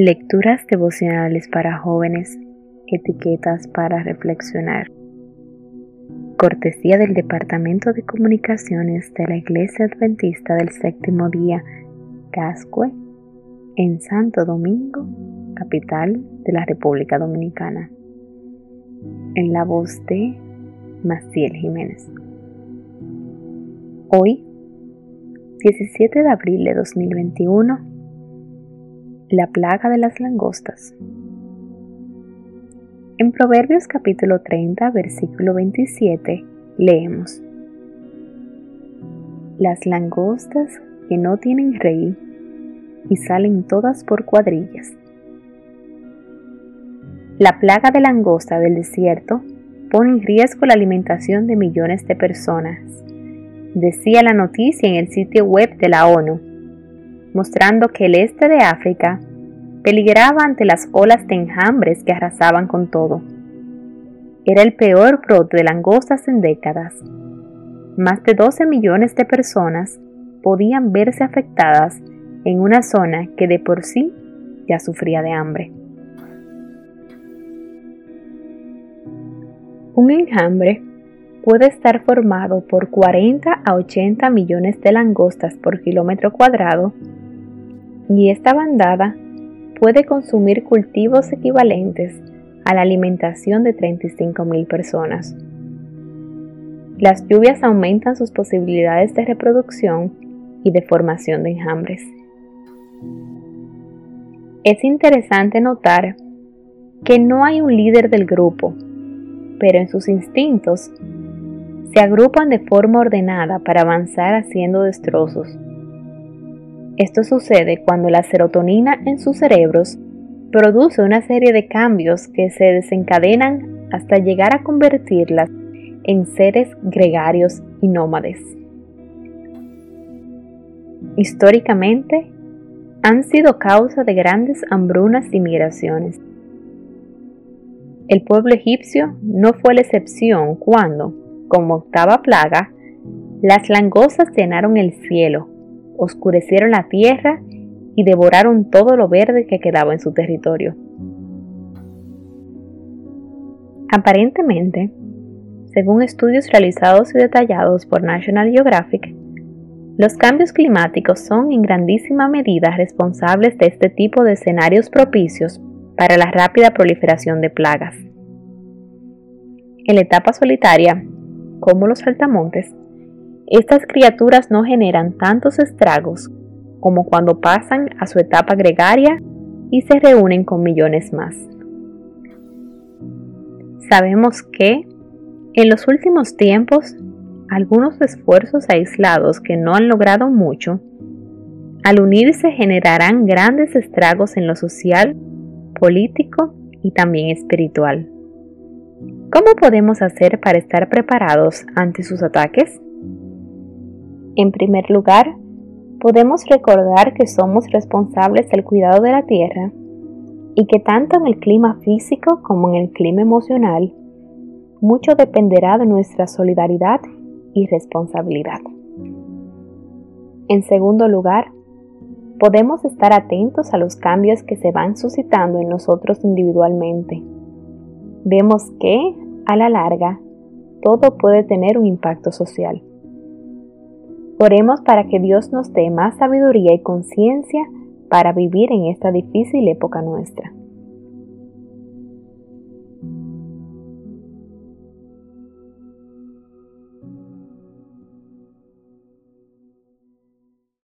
Lecturas devocionales para jóvenes, etiquetas para reflexionar. Cortesía del Departamento de Comunicaciones de la Iglesia Adventista del Séptimo Día, Cascue, en Santo Domingo, capital de la República Dominicana. En la voz de Maciel Jiménez. Hoy, 17 de abril de 2021, la plaga de las langostas. En Proverbios capítulo 30, versículo 27, leemos, Las langostas que no tienen rey y salen todas por cuadrillas. La plaga de langosta del desierto pone en riesgo la alimentación de millones de personas, decía la noticia en el sitio web de la ONU mostrando que el este de África peligraba ante las olas de enjambres que arrasaban con todo. Era el peor brote de langostas en décadas. Más de 12 millones de personas podían verse afectadas en una zona que de por sí ya sufría de hambre. Un enjambre puede estar formado por 40 a 80 millones de langostas por kilómetro cuadrado y esta bandada puede consumir cultivos equivalentes a la alimentación de 35.000 personas. Las lluvias aumentan sus posibilidades de reproducción y de formación de enjambres. Es interesante notar que no hay un líder del grupo, pero en sus instintos se agrupan de forma ordenada para avanzar haciendo destrozos. Esto sucede cuando la serotonina en sus cerebros produce una serie de cambios que se desencadenan hasta llegar a convertirlas en seres gregarios y nómades. Históricamente, han sido causa de grandes hambrunas y migraciones. El pueblo egipcio no fue la excepción cuando, como octava plaga, las langostas llenaron el cielo oscurecieron la tierra y devoraron todo lo verde que quedaba en su territorio. Aparentemente, según estudios realizados y detallados por National Geographic, los cambios climáticos son en grandísima medida responsables de este tipo de escenarios propicios para la rápida proliferación de plagas. En la etapa solitaria, como los saltamontes, estas criaturas no generan tantos estragos como cuando pasan a su etapa gregaria y se reúnen con millones más. Sabemos que, en los últimos tiempos, algunos esfuerzos aislados que no han logrado mucho, al unirse generarán grandes estragos en lo social, político y también espiritual. ¿Cómo podemos hacer para estar preparados ante sus ataques? En primer lugar, podemos recordar que somos responsables del cuidado de la tierra y que tanto en el clima físico como en el clima emocional, mucho dependerá de nuestra solidaridad y responsabilidad. En segundo lugar, podemos estar atentos a los cambios que se van suscitando en nosotros individualmente. Vemos que, a la larga, todo puede tener un impacto social. Oremos para que Dios nos dé más sabiduría y conciencia para vivir en esta difícil época nuestra.